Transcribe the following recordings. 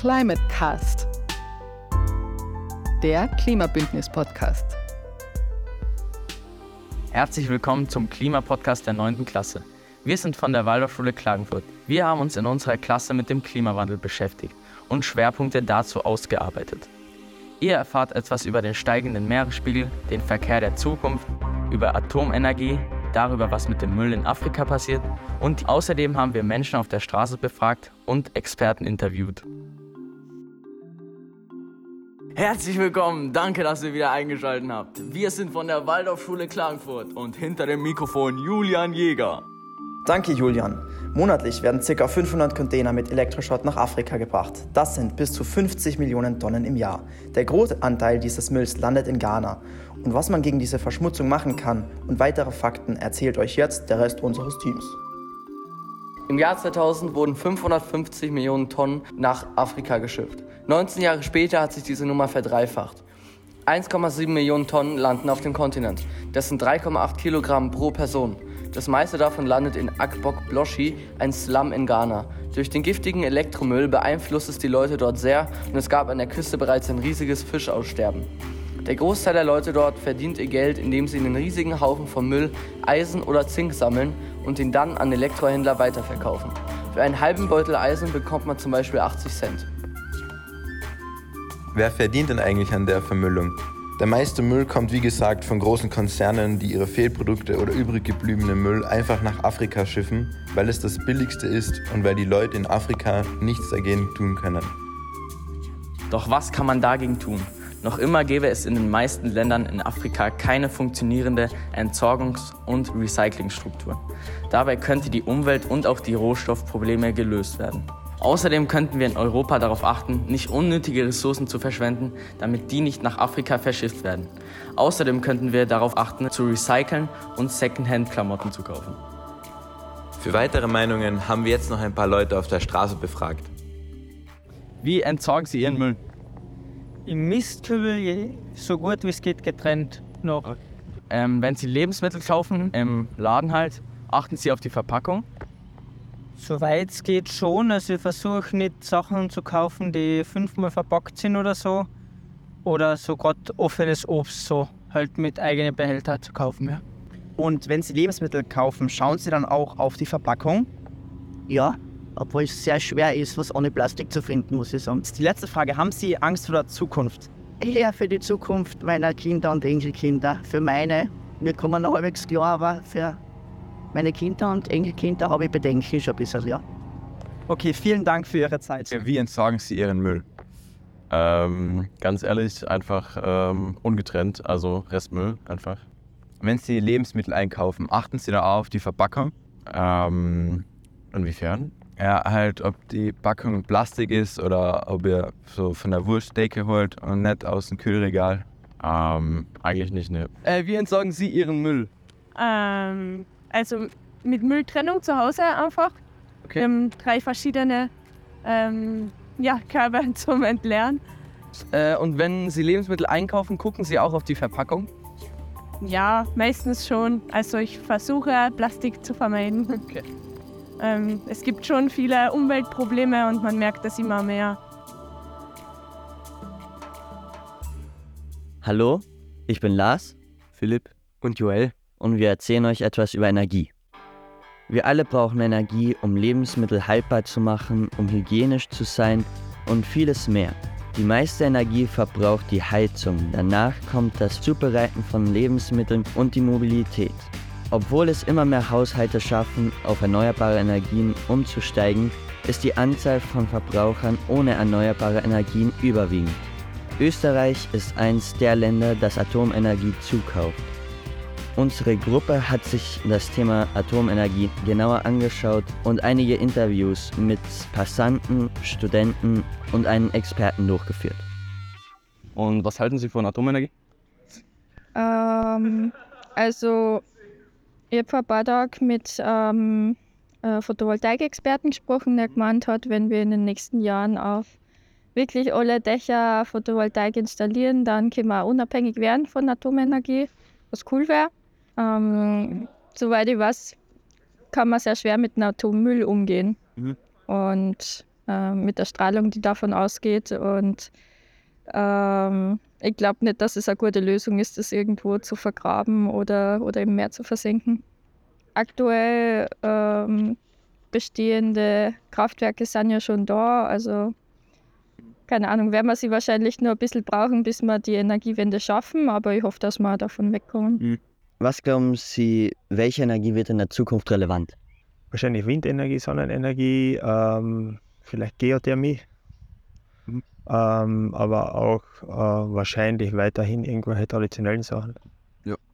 Climate Cast, der Klimabündnis-Podcast. Herzlich willkommen zum Klimapodcast der 9. Klasse. Wir sind von der Waldorfschule Klagenfurt. Wir haben uns in unserer Klasse mit dem Klimawandel beschäftigt und Schwerpunkte dazu ausgearbeitet. Ihr erfahrt etwas über den steigenden Meeresspiegel, den Verkehr der Zukunft, über Atomenergie, darüber, was mit dem Müll in Afrika passiert und außerdem haben wir Menschen auf der Straße befragt und Experten interviewt. Herzlich willkommen, danke, dass ihr wieder eingeschaltet habt. Wir sind von der Waldorfschule Klagenfurt und hinter dem Mikrofon Julian Jäger. Danke, Julian. Monatlich werden ca. 500 Container mit Elektroschrott nach Afrika gebracht. Das sind bis zu 50 Millionen Tonnen im Jahr. Der große Anteil dieses Mülls landet in Ghana. Und was man gegen diese Verschmutzung machen kann und weitere Fakten erzählt euch jetzt der Rest unseres Teams. Im Jahr 2000 wurden 550 Millionen Tonnen nach Afrika geschifft. 19 Jahre später hat sich diese Nummer verdreifacht. 1,7 Millionen Tonnen landen auf dem Kontinent. Das sind 3,8 Kilogramm pro Person. Das meiste davon landet in Akbok Bloshi, ein Slum in Ghana. Durch den giftigen Elektromüll beeinflusst es die Leute dort sehr und es gab an der Küste bereits ein riesiges Fischaussterben. Der Großteil der Leute dort verdient ihr Geld, indem sie in den riesigen Haufen von Müll Eisen oder Zink sammeln und ihn dann an Elektrohändler weiterverkaufen. Für einen halben Beutel Eisen bekommt man zum Beispiel 80 Cent. Wer verdient denn eigentlich an der Vermüllung? Der meiste Müll kommt wie gesagt von großen Konzernen, die ihre Fehlprodukte oder übrig gebliebene Müll einfach nach Afrika schiffen, weil es das billigste ist und weil die Leute in Afrika nichts dagegen tun können. Doch was kann man dagegen tun? Noch immer gäbe es in den meisten Ländern in Afrika keine funktionierende Entsorgungs- und Recyclingstruktur. Dabei könnte die Umwelt- und auch die Rohstoffprobleme gelöst werden. Außerdem könnten wir in Europa darauf achten, nicht unnötige Ressourcen zu verschwenden, damit die nicht nach Afrika verschifft werden. Außerdem könnten wir darauf achten, zu recyceln und Secondhand-Klamotten zu kaufen. Für weitere Meinungen haben wir jetzt noch ein paar Leute auf der Straße befragt. Wie entsorgen Sie Ihren Müll? Im Mistkübel so gut wie es geht getrennt noch. Ähm, wenn Sie Lebensmittel kaufen, im Laden halt, achten Sie auf die Verpackung. Soweit es geht schon. Also ich versuche nicht Sachen zu kaufen, die fünfmal verpackt sind oder so. Oder so gerade offenes Obst so halt mit eigenen Behälter zu kaufen. Ja. Und wenn Sie Lebensmittel kaufen, schauen Sie dann auch auf die Verpackung? Ja, obwohl es sehr schwer ist, was ohne Plastik zu finden, muss ich sagen. Die letzte Frage, haben Sie Angst vor der Zukunft? Eher für die Zukunft meiner Kinder und Enkelkinder. Für meine, mir kommen noch halbwegs klar, aber für meine Kinder und Enkelkinder habe ich Bedenken schon ein bisschen, ja. Okay, vielen Dank für Ihre Zeit. Wie entsorgen Sie Ihren Müll? Ähm, ganz ehrlich, einfach ähm, ungetrennt, also Restmüll einfach. Wenn Sie Lebensmittel einkaufen, achten Sie da auf die Verpackung? Ähm, inwiefern? Ja, halt, ob die Packung Plastik ist oder ob ihr so von der Wurstdecke holt und nicht aus dem Kühlregal. Ähm, eigentlich nicht, ne. Äh, wie entsorgen Sie Ihren Müll? Ähm, also mit Mülltrennung zu Hause einfach. Okay. Wir haben drei verschiedene ähm, ja, Körbe zum Entleeren. Äh, und wenn Sie Lebensmittel einkaufen, gucken Sie auch auf die Verpackung? Ja, meistens schon. Also ich versuche Plastik zu vermeiden. Okay. Ähm, es gibt schon viele Umweltprobleme und man merkt das immer mehr. Hallo, ich bin Lars, Philipp und Joel und wir erzählen euch etwas über Energie. Wir alle brauchen Energie, um Lebensmittel haltbar zu machen, um hygienisch zu sein und vieles mehr. Die meiste Energie verbraucht die Heizung, danach kommt das Zubereiten von Lebensmitteln und die Mobilität. Obwohl es immer mehr Haushalte schaffen, auf erneuerbare Energien umzusteigen, ist die Anzahl von Verbrauchern ohne erneuerbare Energien überwiegend. Österreich ist eins der Länder, das Atomenergie zukauft. Unsere Gruppe hat sich das Thema Atomenergie genauer angeschaut und einige Interviews mit Passanten, Studenten und einem Experten durchgeführt. Und was halten Sie von Atomenergie? Ähm, also, ich habe vor ein paar Tagen mit ähm, äh, Photovoltaik-Experten gesprochen, der gemeint hat, wenn wir in den nächsten Jahren auf wirklich alle Dächer Photovoltaik installieren, dann können wir auch unabhängig werden von Atomenergie, was cool wäre. Ähm, soweit ich weiß, kann man sehr schwer mit einem Atommüll umgehen. Mhm. Und äh, mit der Strahlung, die davon ausgeht. Und ähm, ich glaube nicht, dass es eine gute Lösung ist, das irgendwo zu vergraben oder, oder im Meer zu versenken. Aktuell ähm, bestehende Kraftwerke sind ja schon da, also keine Ahnung, werden wir sie wahrscheinlich nur ein bisschen brauchen, bis wir die Energiewende schaffen, aber ich hoffe, dass wir davon wegkommen. Was glauben Sie, welche Energie wird in der Zukunft relevant? Wahrscheinlich Windenergie, Sonnenenergie, ähm, vielleicht Geothermie, ähm, aber auch äh, wahrscheinlich weiterhin irgendwelche traditionellen Sachen.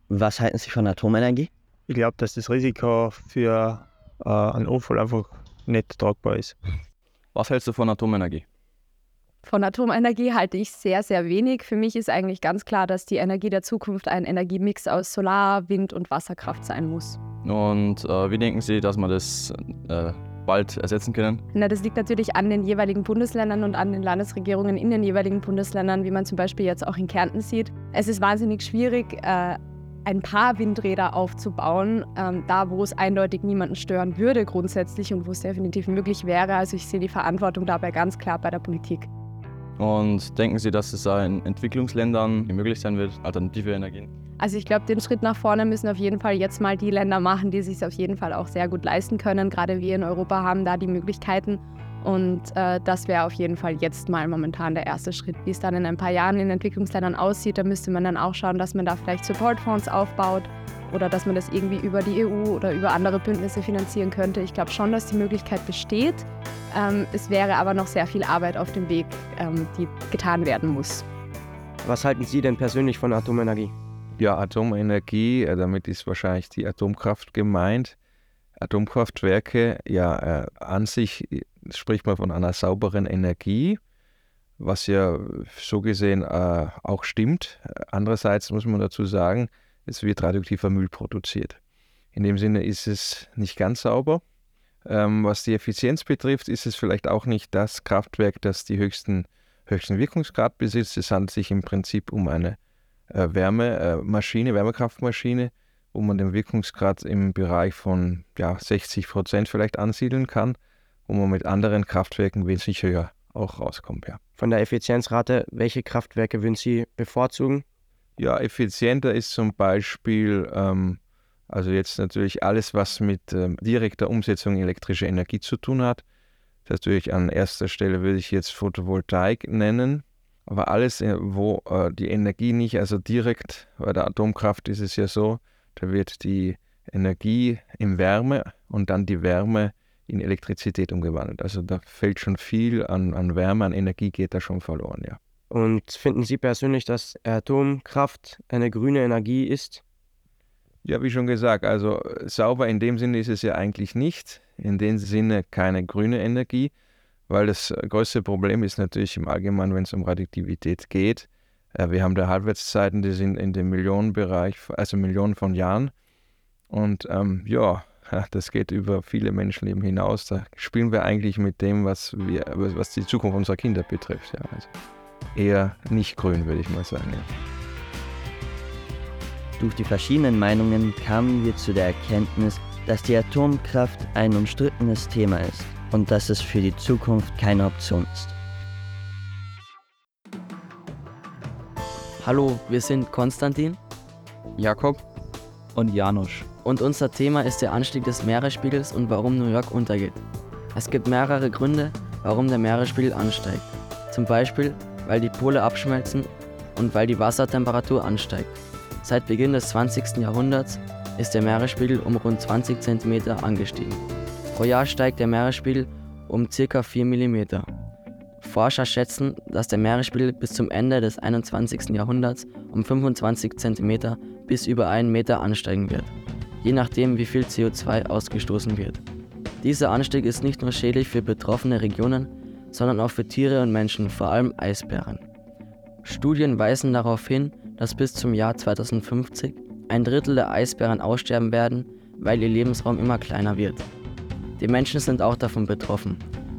Was halten Sie von Atomenergie? Ich glaube, dass das Risiko für äh, einen Unfall einfach nicht tragbar ist. Was hältst du von Atomenergie? Von Atomenergie halte ich sehr, sehr wenig. Für mich ist eigentlich ganz klar, dass die Energie der Zukunft ein Energiemix aus Solar, Wind und Wasserkraft sein muss. Und äh, wie denken Sie, dass wir das äh, bald ersetzen können? Na, das liegt natürlich an den jeweiligen Bundesländern und an den Landesregierungen in den jeweiligen Bundesländern, wie man zum Beispiel jetzt auch in Kärnten sieht. Es ist wahnsinnig schwierig, äh, ein paar Windräder aufzubauen, ähm, da wo es eindeutig niemanden stören würde grundsätzlich und wo es definitiv möglich wäre. Also ich sehe die Verantwortung dabei ganz klar bei der Politik. Und denken Sie, dass es in Entwicklungsländern möglich sein wird, alternative Energien? Also ich glaube, den Schritt nach vorne müssen auf jeden Fall jetzt mal die Länder machen, die sich auf jeden Fall auch sehr gut leisten können. Gerade wir in Europa haben da die Möglichkeiten. Und äh, das wäre auf jeden Fall jetzt mal momentan der erste Schritt. Wie es dann in ein paar Jahren in Entwicklungsländern aussieht, da müsste man dann auch schauen, dass man da vielleicht Supportfonds aufbaut oder dass man das irgendwie über die EU oder über andere Bündnisse finanzieren könnte. Ich glaube schon, dass die Möglichkeit besteht. Ähm, es wäre aber noch sehr viel Arbeit auf dem Weg, ähm, die getan werden muss. Was halten Sie denn persönlich von Atomenergie? Ja, Atomenergie, äh, damit ist wahrscheinlich die Atomkraft gemeint. Atomkraftwerke, ja, äh, an sich äh, spricht man von einer sauberen Energie, was ja so gesehen äh, auch stimmt. Andererseits muss man dazu sagen, es wird radioaktiver Müll produziert. In dem Sinne ist es nicht ganz sauber. Ähm, was die Effizienz betrifft, ist es vielleicht auch nicht das Kraftwerk, das die höchsten, höchsten Wirkungsgrad besitzt. Es handelt sich im Prinzip um eine äh, Wärmemaschine, Wärmekraftmaschine, wo man den Wirkungsgrad im Bereich von ja, 60 Prozent vielleicht ansiedeln kann, wo man mit anderen Kraftwerken wesentlich höher auch rauskommt. Ja. Von der Effizienzrate, welche Kraftwerke würden Sie bevorzugen? Ja, effizienter ist zum Beispiel, ähm, also jetzt natürlich alles, was mit ähm, direkter Umsetzung elektrischer Energie zu tun hat. Das natürlich an erster Stelle würde ich jetzt Photovoltaik nennen. Aber alles, äh, wo äh, die Energie nicht, also direkt, bei der Atomkraft ist es ja so, da wird die Energie in Wärme und dann die Wärme in Elektrizität umgewandelt. Also da fällt schon viel an, an Wärme, an Energie geht da schon verloren, ja. Und finden Sie persönlich, dass Atomkraft eine grüne Energie ist? Ja, wie schon gesagt, also sauber in dem Sinne ist es ja eigentlich nicht. In dem Sinne keine grüne Energie, weil das größte Problem ist natürlich im Allgemeinen, wenn es um Radioaktivität geht. Äh, wir haben da Halbwertszeiten, die sind in dem Millionenbereich, also Millionen von Jahren. Und ähm, ja, das geht über viele Menschenleben hinaus. Da spielen wir eigentlich mit dem, was, wir, was die Zukunft unserer Kinder betrifft. Ja, also eher nicht grün, würde ich mal sagen. Ja. Durch die verschiedenen Meinungen kamen wir zu der Erkenntnis, dass die Atomkraft ein umstrittenes Thema ist und dass es für die Zukunft keine Option ist. Hallo, wir sind Konstantin, Jakob und Janusz. Und unser Thema ist der Anstieg des Meeresspiegels und warum New York untergeht. Es gibt mehrere Gründe, warum der Meeresspiegel ansteigt. Zum Beispiel, weil die Pole abschmelzen und weil die Wassertemperatur ansteigt. Seit Beginn des 20. Jahrhunderts ist der Meeresspiegel um rund 20 cm angestiegen. Pro Jahr steigt der Meeresspiegel um ca. 4 mm. Forscher schätzen, dass der Meeresspiegel bis zum Ende des 21. Jahrhunderts um 25 cm bis über 1 Meter ansteigen wird, je nachdem wie viel CO2 ausgestoßen wird. Dieser Anstieg ist nicht nur schädlich für betroffene Regionen, sondern auch für Tiere und Menschen, vor allem Eisbären. Studien weisen darauf hin, dass bis zum Jahr 2050 ein Drittel der Eisbären aussterben werden, weil ihr Lebensraum immer kleiner wird. Die Menschen sind auch davon betroffen.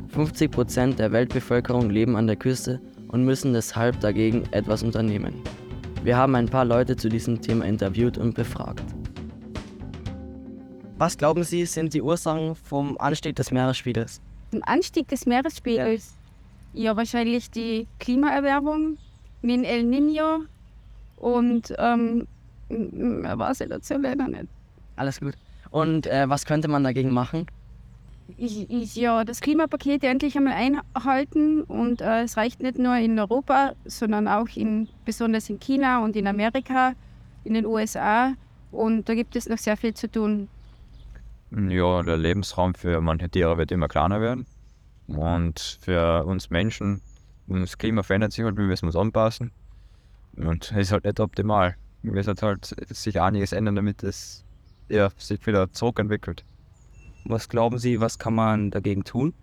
50 Prozent der Weltbevölkerung leben an der Küste und müssen deshalb dagegen etwas unternehmen. Wir haben ein paar Leute zu diesem Thema interviewt und befragt. Was glauben Sie, sind die Ursachen vom Anstieg des Meeresspiegels? Ein Anstieg des Meeresspiegels. Ja, wahrscheinlich die Klimaerwärmung mit El Nino und ähm, mehr weiß ich dazu leider nicht. Alles gut. Und äh, was könnte man dagegen machen? Ich, ich, ja, das Klimapaket endlich einmal einhalten und äh, es reicht nicht nur in Europa, sondern auch in, besonders in China und in Amerika, in den USA und da gibt es noch sehr viel zu tun. Ja, der Lebensraum für manche Tiere wird immer kleiner werden und für uns Menschen, das Klima verändert sich halt, wir müssen uns anpassen und es ist halt nicht optimal. Wir müssen halt sich einiges ändern, damit es ja, sich wieder zurückentwickelt. Was glauben Sie, was kann man dagegen tun?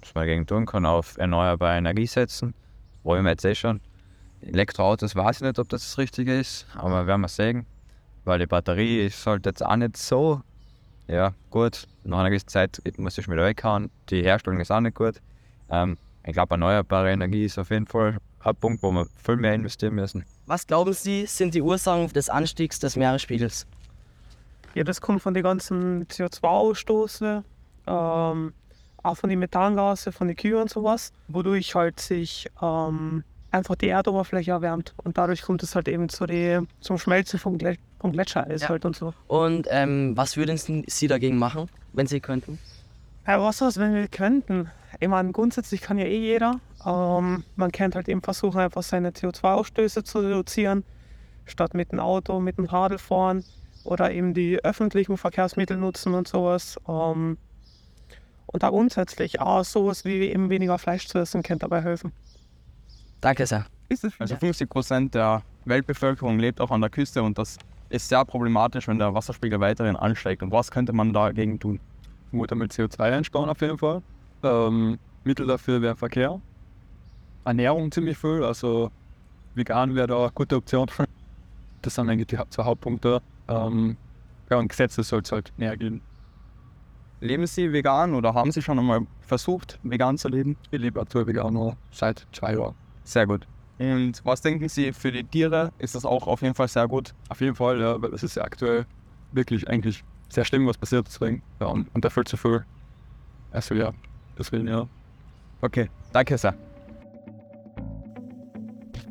Was man dagegen tun kann, auf erneuerbare Energie setzen. Wollen wir jetzt eh schon. Elektroautos weiß ich nicht, ob das das Richtige ist, aber werden wir sehen. Weil die Batterie ist halt jetzt auch nicht so. Ja, gut. Nach einer gewissen Zeit muss ich wieder weghauen. Die Herstellung ist auch nicht gut. Ähm, ich glaube, erneuerbare Energie ist auf jeden Fall ein Punkt, wo wir viel mehr investieren müssen. Was glauben Sie, sind die Ursachen des Anstiegs des Meeresspiegels? Ja, das kommt von den ganzen CO2-Ausstoßen, ähm, auch von den Methangase, von den Kühen und sowas, wodurch halt sich ähm, einfach die Erdoberfläche erwärmt und dadurch kommt es halt eben zu die, zum Schmelzen vom, Gletscher, vom Gletschereis ja. halt und so. Und ähm, was würden Sie dagegen machen, wenn Sie könnten? Ja, was ist, wenn wir könnten? Ich meine, grundsätzlich kann ja eh jeder. Ähm, man könnte halt eben versuchen, einfach seine CO2-Ausstöße zu reduzieren, statt mit dem Auto, mit dem Radl fahren oder eben die öffentlichen Verkehrsmittel nutzen und sowas. Ähm, und da grundsätzlich auch sowas wie eben weniger Fleisch zu essen, könnte dabei helfen. Danke sehr. Also 50 Prozent der Weltbevölkerung lebt auch an der Küste und das ist sehr problematisch, wenn der Wasserspiegel weiterhin ansteigt. Und was könnte man dagegen tun? Mutter mit CO2 einsparen auf jeden Fall. Ähm, Mittel dafür wäre Verkehr. Ernährung ziemlich viel, also vegan wäre da eine gute Option. Das sind eigentlich die zwei Hauptpunkte. Ähm, ja, und Gesetze soll es halt näher gehen. Leben Sie vegan oder haben Sie schon einmal versucht, vegan zu leben? Ich lebe aktuell vegan seit zwei Jahren. Sehr gut. Und was denken Sie für die Tiere? Ist das auch auf jeden Fall sehr gut? Auf jeden Fall, ja, weil es ist ja aktuell wirklich eigentlich sehr schlimm, was passiert deswegen. Ja, und, und da viel zu viel. Also ja, deswegen ja. Okay, danke sehr.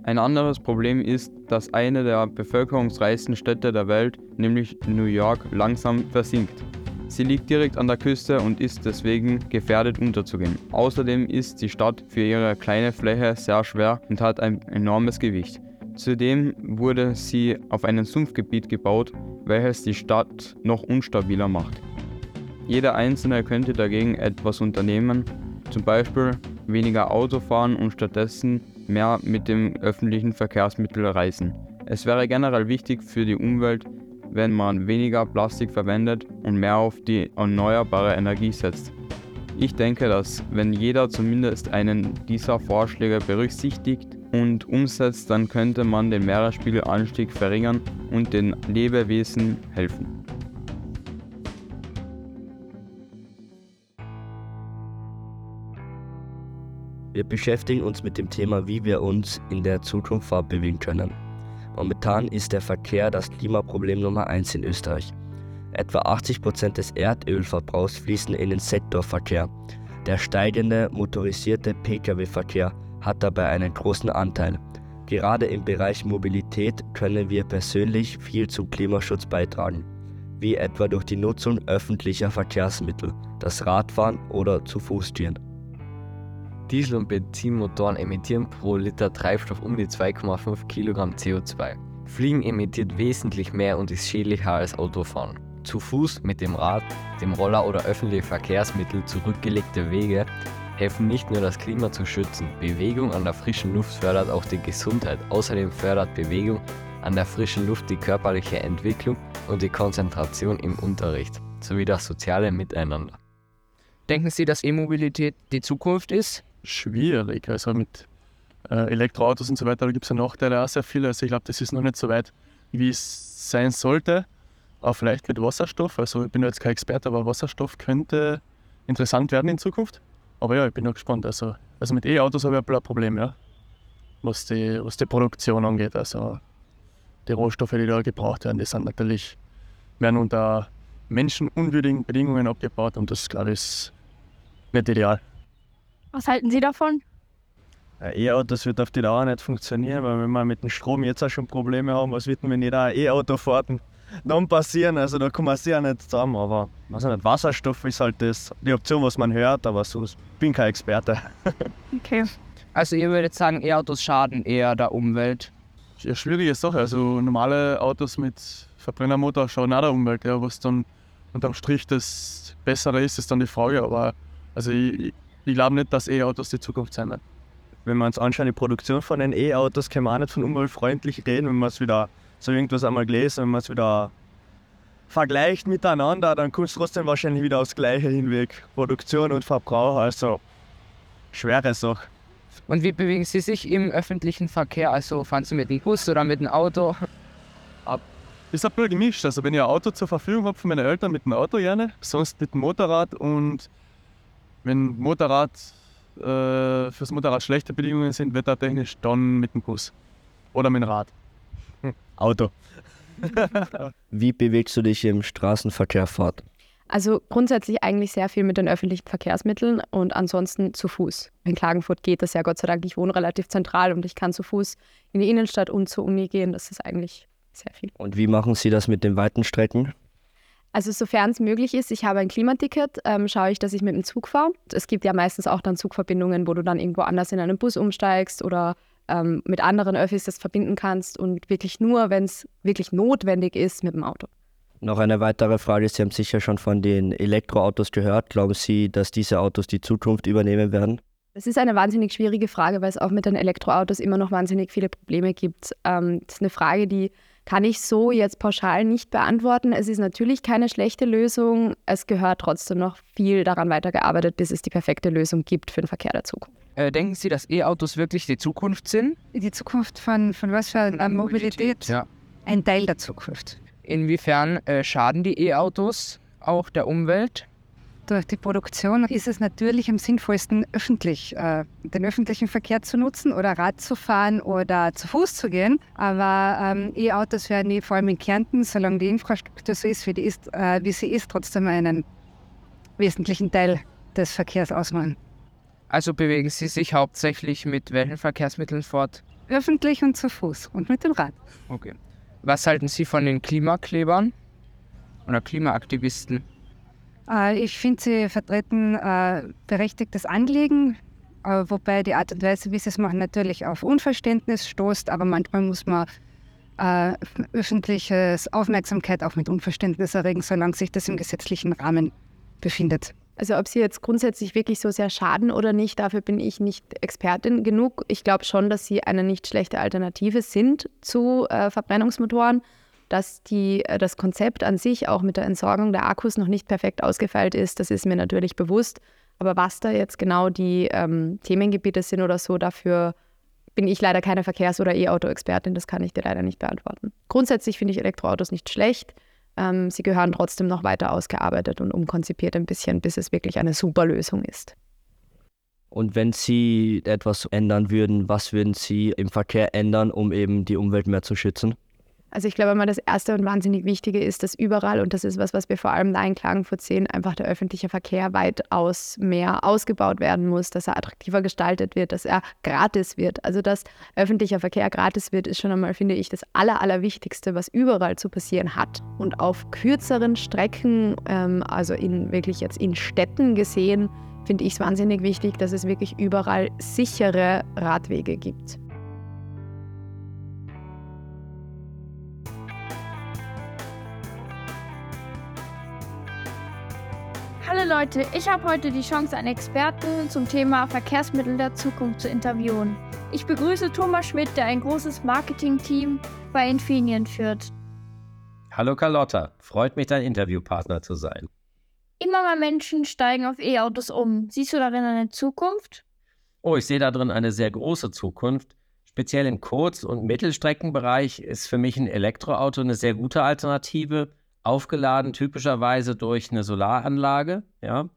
Ein anderes Problem ist, dass eine der bevölkerungsreichsten Städte der Welt, nämlich New York, langsam versinkt. Sie liegt direkt an der Küste und ist deswegen gefährdet unterzugehen. Außerdem ist die Stadt für ihre kleine Fläche sehr schwer und hat ein enormes Gewicht. Zudem wurde sie auf einem Sumpfgebiet gebaut, welches die Stadt noch unstabiler macht. Jeder Einzelne könnte dagegen etwas unternehmen, zum Beispiel weniger Auto fahren und stattdessen mehr mit dem öffentlichen Verkehrsmittel reisen. Es wäre generell wichtig für die Umwelt, wenn man weniger Plastik verwendet und mehr auf die erneuerbare Energie setzt. Ich denke, dass wenn jeder zumindest einen dieser Vorschläge berücksichtigt und umsetzt, dann könnte man den Meeresspiegelanstieg verringern und den Lebewesen helfen. Wir beschäftigen uns mit dem Thema, wie wir uns in der Zukunft fortbewegen können. Momentan ist der Verkehr das Klimaproblem Nummer 1 in Österreich. Etwa 80 Prozent des Erdölverbrauchs fließen in den Sektorverkehr. Der steigende motorisierte Pkw-Verkehr hat dabei einen großen Anteil. Gerade im Bereich Mobilität können wir persönlich viel zum Klimaschutz beitragen, wie etwa durch die Nutzung öffentlicher Verkehrsmittel, das Radfahren oder zu Fuß gehen. Diesel- und Benzinmotoren emittieren pro Liter Treibstoff um die 2,5 Kilogramm CO2. Fliegen emittiert wesentlich mehr und ist schädlicher als Autofahren. Zu Fuß, mit dem Rad, dem Roller oder öffentliche Verkehrsmittel zurückgelegte Wege helfen nicht nur das Klima zu schützen. Bewegung an der frischen Luft fördert auch die Gesundheit. Außerdem fördert Bewegung an der frischen Luft die körperliche Entwicklung und die Konzentration im Unterricht sowie das soziale Miteinander. Denken Sie, dass E-Mobilität die Zukunft ist? Schwierig. Also mit äh, Elektroautos und so weiter, da gibt es ja Nachteile auch sehr viele. Also ich glaube, das ist noch nicht so weit, wie es sein sollte. Aber vielleicht mit Wasserstoff. Also ich bin jetzt kein Experte, aber Wasserstoff könnte interessant werden in Zukunft. Aber ja, ich bin noch gespannt. Also, also mit E-Autos habe ich ein Problem, ja. Was die, was die Produktion angeht. Also die Rohstoffe, die da gebraucht werden, die sind natürlich, werden unter menschenunwürdigen Bedingungen abgebaut und das, glaube ich, ist nicht ideal. Was halten Sie davon? Ein E-Auto wird auf die Dauer nicht funktionieren, weil wenn wir mit dem Strom jetzt auch schon Probleme haben, was wird denn, wenn jeder ein E-Auto fährt? Und dann passieren, also da kommen wir sehr nicht zusammen, aber weiß ich nicht, Wasserstoff ist halt das, die Option, was man hört, aber so, ich bin kein Experte. Okay. Also ihr würdet sagen, E-Autos schaden eher der Umwelt? Ja, schwierige Sache. Also normale Autos mit Verbrennermotor schaden auch der Umwelt. Ja, was dann unterm Strich das Bessere ist, ist dann die Frage. Aber also ich, ich glaube nicht, dass E-Autos die Zukunft sein werden. Wenn wir uns anschauen, die Produktion von den E-Autos, kann man auch nicht von umweltfreundlich reden, wenn man es wieder, so irgendwas einmal gelesen, wenn man es wieder vergleicht miteinander, dann kommt es trotzdem wahrscheinlich wieder aufs Gleiche hinweg. Produktion und Verbrauch, also schwere Sache. Und wie bewegen Sie sich im öffentlichen Verkehr? Also fahren Sie mit dem Bus oder mit dem Auto? Ist ein bisschen gemischt. Also wenn ich ein Auto zur Verfügung habe von meinen Eltern, mit dem Auto gerne, sonst mit dem Motorrad und wenn Motorrad äh, fürs Motorrad schlechte Bedingungen sind, wettertechnisch, dann mit dem Bus oder mit dem Rad. Auto. Wie bewegst du dich im Straßenverkehr fort? Also grundsätzlich eigentlich sehr viel mit den öffentlichen Verkehrsmitteln und ansonsten zu Fuß. In Klagenfurt geht das ja Gott sei Dank. Ich wohne relativ zentral und ich kann zu Fuß in die Innenstadt und zur Uni gehen. Das ist eigentlich sehr viel. Und wie machen Sie das mit den weiten Strecken? Also sofern es möglich ist, ich habe ein Klimaticket, ähm, schaue ich, dass ich mit dem Zug fahre. Es gibt ja meistens auch dann Zugverbindungen, wo du dann irgendwo anders in einen Bus umsteigst oder ähm, mit anderen Öffis das verbinden kannst und wirklich nur, wenn es wirklich notwendig ist, mit dem Auto. Noch eine weitere Frage. Sie haben sicher schon von den Elektroautos gehört. Glauben Sie, dass diese Autos die Zukunft übernehmen werden? Das ist eine wahnsinnig schwierige Frage, weil es auch mit den Elektroautos immer noch wahnsinnig viele Probleme gibt. Ähm, das ist eine Frage, die kann ich so jetzt pauschal nicht beantworten. Es ist natürlich keine schlechte Lösung. Es gehört trotzdem noch viel daran weitergearbeitet, bis es die perfekte Lösung gibt für den Verkehr der Zukunft. Äh, denken Sie, dass E-Autos wirklich die Zukunft sind? Die Zukunft von, von was für einer Mobilität? Ja. Ein Teil der Zukunft. Inwiefern äh, schaden die E-Autos auch der Umwelt? Durch die Produktion ist es natürlich am sinnvollsten, öffentlich, äh, den öffentlichen Verkehr zu nutzen oder Rad zu fahren oder zu Fuß zu gehen. Aber ähm, E-Autos werden eh, vor allem in Kärnten, solange die Infrastruktur so ist, wie, die ist, äh, wie sie ist, trotzdem einen wesentlichen Teil des Verkehrs ausmachen. Also bewegen Sie sich hauptsächlich mit welchen Verkehrsmitteln fort? Öffentlich und zu Fuß und mit dem Rad. Okay. Was halten Sie von den Klimaklebern oder Klimaaktivisten? Äh, ich finde, sie vertreten äh, berechtigtes Anliegen, äh, wobei die Art und Weise, wie sie es machen, natürlich auf Unverständnis stoßt, aber manchmal muss man öffentliches Aufmerksamkeit auch mit Unverständnis erregen, solange sich das im gesetzlichen Rahmen befindet. Also ob sie jetzt grundsätzlich wirklich so sehr schaden oder nicht, dafür bin ich nicht Expertin genug. Ich glaube schon, dass sie eine nicht schlechte Alternative sind zu äh, Verbrennungsmotoren, dass die, äh, das Konzept an sich auch mit der Entsorgung der Akkus noch nicht perfekt ausgefeilt ist, das ist mir natürlich bewusst. Aber was da jetzt genau die ähm, Themengebiete sind oder so, dafür bin ich leider keine Verkehrs- oder E-Auto-Expertin, das kann ich dir leider nicht beantworten. Grundsätzlich finde ich Elektroautos nicht schlecht. Ähm, sie gehören trotzdem noch weiter ausgearbeitet und umkonzipiert ein bisschen, bis es wirklich eine super Lösung ist. Und wenn Sie etwas ändern würden, was würden Sie im Verkehr ändern, um eben die Umwelt mehr zu schützen? Also ich glaube mal, das Erste und wahnsinnig Wichtige ist, dass überall, und das ist was, was wir vor allem da in Klagenfurt sehen, einfach der öffentliche Verkehr weitaus mehr ausgebaut werden muss, dass er attraktiver gestaltet wird, dass er gratis wird. Also dass öffentlicher Verkehr gratis wird, ist schon einmal, finde ich, das Aller, Allerwichtigste, was überall zu passieren hat. Und auf kürzeren Strecken, ähm, also in wirklich jetzt in Städten gesehen, finde ich es wahnsinnig wichtig, dass es wirklich überall sichere Radwege gibt. Leute, ich habe heute die Chance, einen Experten zum Thema Verkehrsmittel der Zukunft zu interviewen. Ich begrüße Thomas Schmidt, der ein großes Marketingteam bei Infineon führt. Hallo Carlotta, freut mich, dein Interviewpartner zu sein. Immer mehr Menschen steigen auf E-Autos um. Siehst du darin eine Zukunft? Oh, ich sehe darin eine sehr große Zukunft. Speziell im Kurz- und Mittelstreckenbereich ist für mich ein Elektroauto eine sehr gute Alternative, aufgeladen typischerweise durch eine Solaranlage, ja.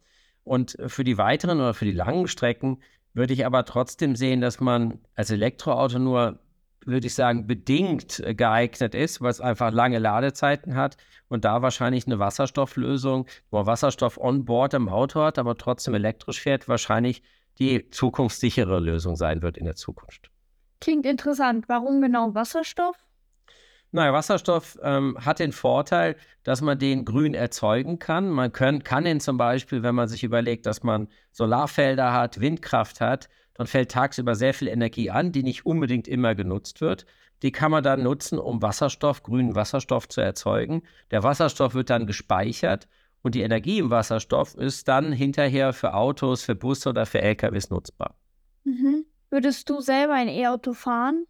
Und für die weiteren oder für die langen Strecken würde ich aber trotzdem sehen, dass man als Elektroauto nur würde ich sagen, bedingt geeignet ist, weil es einfach lange Ladezeiten hat und da wahrscheinlich eine Wasserstofflösung, wo man Wasserstoff on board im Auto hat, aber trotzdem elektrisch fährt, wahrscheinlich die zukunftssichere Lösung sein wird in der Zukunft. Klingt interessant. Warum genau Wasserstoff? Naja, Wasserstoff ähm, hat den Vorteil, dass man den grün erzeugen kann. Man können, kann ihn zum Beispiel, wenn man sich überlegt, dass man Solarfelder hat, Windkraft hat, dann fällt tagsüber sehr viel Energie an, die nicht unbedingt immer genutzt wird. Die kann man dann nutzen, um Wasserstoff, grünen Wasserstoff zu erzeugen. Der Wasserstoff wird dann gespeichert und die Energie im Wasserstoff ist dann hinterher für Autos, für Busse oder für LKWs nutzbar. Mhm. Würdest du selber ein E-Auto fahren?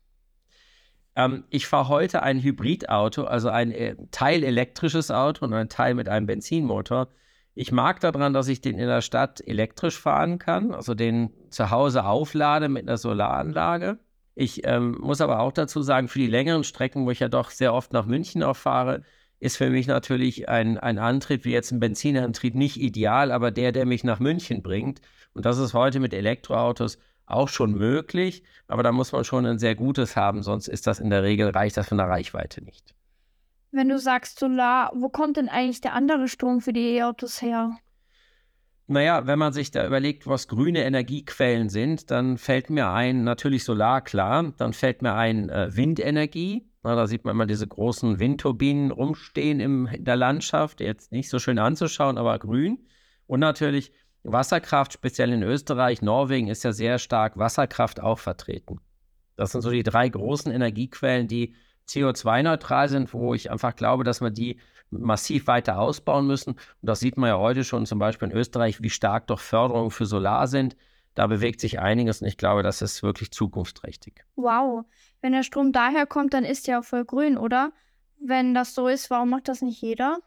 Ähm, ich fahre heute ein Hybridauto, also ein äh, Teil elektrisches Auto und ein Teil mit einem Benzinmotor. Ich mag daran, dass ich den in der Stadt elektrisch fahren kann, also den zu Hause auflade mit einer Solaranlage. Ich ähm, muss aber auch dazu sagen, für die längeren Strecken, wo ich ja doch sehr oft nach München auch fahre, ist für mich natürlich ein, ein Antrieb wie jetzt ein Benzinantrieb nicht ideal, aber der, der mich nach München bringt. Und das ist heute mit Elektroautos auch schon möglich, aber da muss man schon ein sehr gutes haben, sonst ist das in der Regel, reicht das von der Reichweite nicht. Wenn du sagst Solar, wo kommt denn eigentlich der andere Strom für die E-Autos her? Naja, wenn man sich da überlegt, was grüne Energiequellen sind, dann fällt mir ein, natürlich Solar, klar, dann fällt mir ein äh, Windenergie. Na, da sieht man immer diese großen Windturbinen rumstehen im, in der Landschaft, jetzt nicht so schön anzuschauen, aber grün. Und natürlich Wasserkraft, speziell in Österreich, Norwegen ist ja sehr stark Wasserkraft auch vertreten. Das sind so die drei großen Energiequellen, die CO2-neutral sind, wo ich einfach glaube, dass wir die massiv weiter ausbauen müssen. Und das sieht man ja heute schon zum Beispiel in Österreich, wie stark doch Förderungen für Solar sind. Da bewegt sich einiges und ich glaube, das ist wirklich zukunftsträchtig. Wow, wenn der Strom daher kommt, dann ist ja voll grün, oder? Wenn das so ist, warum macht das nicht jeder?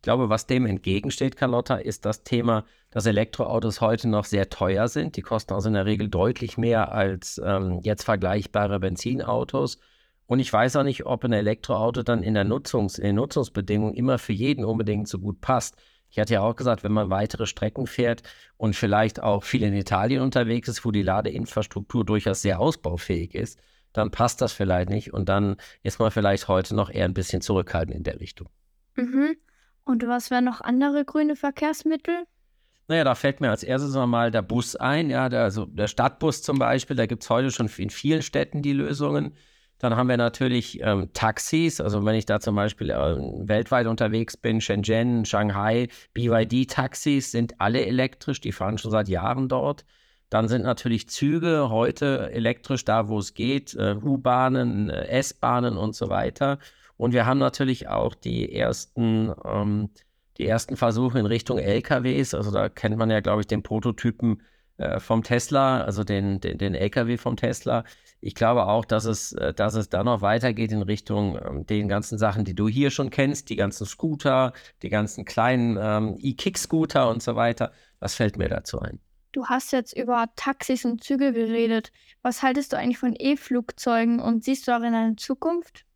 Ich glaube, was dem entgegensteht, Carlotta, ist das Thema, dass Elektroautos heute noch sehr teuer sind. Die kosten also in der Regel deutlich mehr als ähm, jetzt vergleichbare Benzinautos. Und ich weiß auch nicht, ob ein Elektroauto dann in, der Nutzungs-, in Nutzungsbedingungen immer für jeden unbedingt so gut passt. Ich hatte ja auch gesagt, wenn man weitere Strecken fährt und vielleicht auch viel in Italien unterwegs ist, wo die Ladeinfrastruktur durchaus sehr ausbaufähig ist, dann passt das vielleicht nicht und dann ist man vielleicht heute noch eher ein bisschen zurückhaltend in der Richtung. Mhm. Und was wären noch andere grüne Verkehrsmittel? Naja, da fällt mir als erstes mal der Bus ein, ja, der, also der Stadtbus zum Beispiel, da gibt es heute schon in vielen Städten die Lösungen. Dann haben wir natürlich ähm, Taxis, also wenn ich da zum Beispiel äh, weltweit unterwegs bin, Shenzhen, Shanghai, BYD-Taxis sind alle elektrisch, die fahren schon seit Jahren dort. Dann sind natürlich Züge heute elektrisch da, wo es geht, äh, U-Bahnen, äh, S-Bahnen und so weiter. Und wir haben natürlich auch die ersten, ähm, die ersten Versuche in Richtung LKWs. Also da kennt man ja, glaube ich, den Prototypen äh, vom Tesla, also den, den, den, LKW vom Tesla. Ich glaube auch, dass es, äh, dass es da noch weitergeht in Richtung ähm, den ganzen Sachen, die du hier schon kennst, die ganzen Scooter, die ganzen kleinen ähm, E-Kick-Scooter und so weiter. Was fällt mir dazu ein? Du hast jetzt über Taxis und Züge geredet. Was haltest du eigentlich von E-Flugzeugen und siehst du darin eine Zukunft?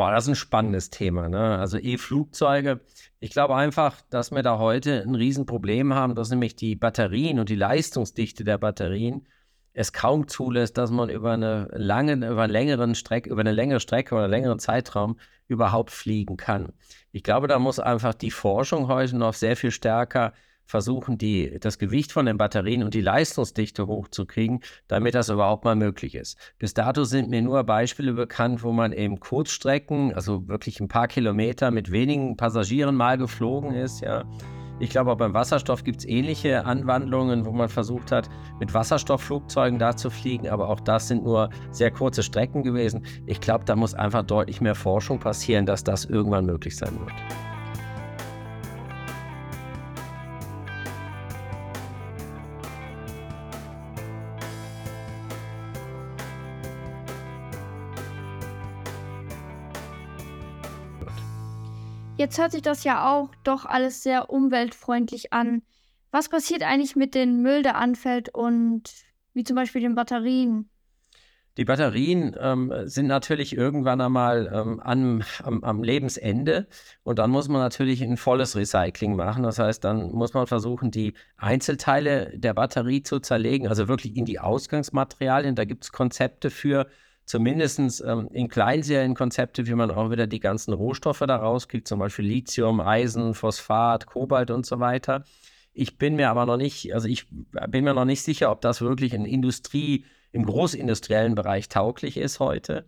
Boah, das ist ein spannendes Thema. Ne? Also E-Flugzeuge. Ich glaube einfach, dass wir da heute ein Riesenproblem haben, dass nämlich die Batterien und die Leistungsdichte der Batterien es kaum zulässt, dass man über eine lange, über einen längeren Streck, über eine längere Strecke oder einen längeren Zeitraum überhaupt fliegen kann. Ich glaube, da muss einfach die Forschung heute noch sehr viel stärker versuchen, die, das Gewicht von den Batterien und die Leistungsdichte hochzukriegen, damit das überhaupt mal möglich ist. Bis dato sind mir nur Beispiele bekannt, wo man eben Kurzstrecken, also wirklich ein paar Kilometer mit wenigen Passagieren mal geflogen ist, ja. Ich glaube, auch beim Wasserstoff gibt es ähnliche Anwandlungen, wo man versucht hat, mit Wasserstoffflugzeugen da zu fliegen, aber auch das sind nur sehr kurze Strecken gewesen. Ich glaube, da muss einfach deutlich mehr Forschung passieren, dass das irgendwann möglich sein wird. Jetzt hört sich das ja auch doch alles sehr umweltfreundlich an. Was passiert eigentlich mit dem Müll, der anfällt und wie zum Beispiel den Batterien? Die Batterien ähm, sind natürlich irgendwann einmal ähm, am, am, am, Lebensende und dann muss man natürlich ein volles Recycling machen. Das heißt, dann muss man versuchen, die Einzelteile der Batterie zu zerlegen, also wirklich in die Ausgangsmaterialien. Da gibt es Konzepte für, zumindest ähm, in Kleinserienkonzepte, wie man auch wieder die ganzen Rohstoffe da rauskriegt, zum Beispiel Lithium, Eisen, Phosphat, Kobalt und so weiter. Ich bin mir aber noch nicht, also ich bin mir noch nicht sicher, ob das wirklich in Industrie, im großindustriellen Bereich tauglich ist heute.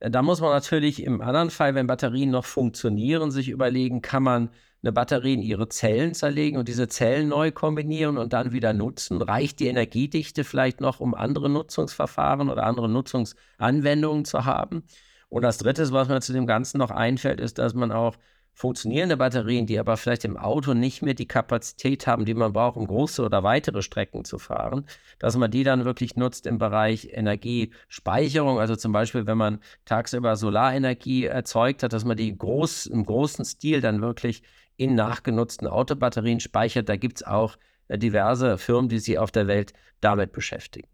Äh, da muss man natürlich im anderen Fall, wenn Batterien noch funktionieren, sich überlegen, kann man eine Batterie in ihre Zellen zerlegen und diese Zellen neu kombinieren und dann wieder nutzen? Reicht die Energiedichte vielleicht noch, um andere Nutzungsverfahren oder andere Nutzungsanwendungen zu haben? Und das Dritte, was mir zu dem Ganzen noch einfällt, ist, dass man auch funktionierende Batterien, die aber vielleicht im Auto nicht mehr die Kapazität haben, die man braucht, um große oder weitere Strecken zu fahren, dass man die dann wirklich nutzt im Bereich Energiespeicherung. Also zum Beispiel, wenn man tagsüber Solarenergie erzeugt hat, dass man die groß, im großen Stil dann wirklich in nachgenutzten Autobatterien speichert. Da gibt es auch äh, diverse Firmen, die sich auf der Welt damit beschäftigen.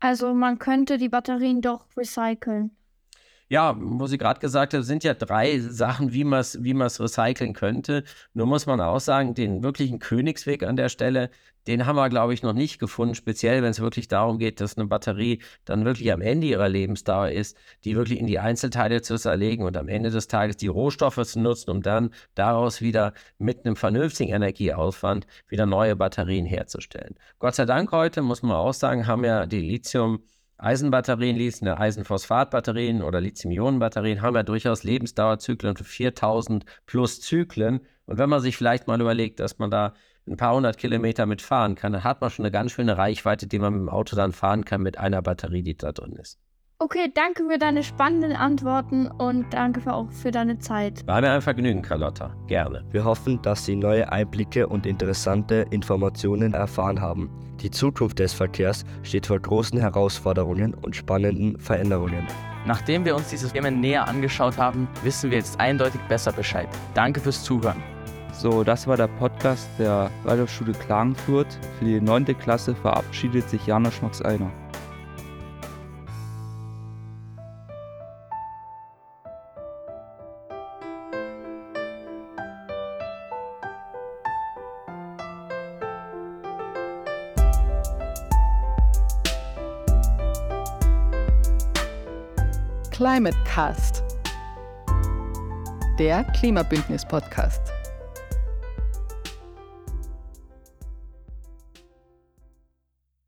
Also man könnte die Batterien doch recyceln. Ja, wo Sie gerade gesagt haben, sind ja drei Sachen, wie man es wie recyceln könnte. Nur muss man auch sagen, den wirklichen Königsweg an der Stelle, den haben wir, glaube ich, noch nicht gefunden, speziell wenn es wirklich darum geht, dass eine Batterie dann wirklich am Ende ihrer Lebensdauer ist, die wirklich in die Einzelteile zu zerlegen und am Ende des Tages die Rohstoffe zu nutzen, um dann daraus wieder mit einem vernünftigen Energieaufwand wieder neue Batterien herzustellen. Gott sei Dank heute, muss man auch sagen, haben ja die Lithium- Eisenbatterien, Lithium, Eisenphosphatbatterien oder Lithium-Ionen-Batterien haben ja durchaus Lebensdauerzyklen von 4000 plus Zyklen. Und wenn man sich vielleicht mal überlegt, dass man da ein paar hundert Kilometer mitfahren kann, dann hat man schon eine ganz schöne Reichweite, die man mit dem Auto dann fahren kann mit einer Batterie, die da drin ist. Okay, danke für deine spannenden Antworten und danke für auch für deine Zeit. War mir ein Vergnügen, Carlotta. Gerne. Wir hoffen, dass Sie neue Einblicke und interessante Informationen erfahren haben. Die Zukunft des Verkehrs steht vor großen Herausforderungen und spannenden Veränderungen. Nachdem wir uns diese Themen näher angeschaut haben, wissen wir jetzt eindeutig besser Bescheid. Danke fürs Zuhören. So, das war der Podcast der Waldorfschule Klagenfurt. Für die 9. Klasse verabschiedet sich Janosch Max Einer. Climate Cast, der Klimabündnis-Podcast.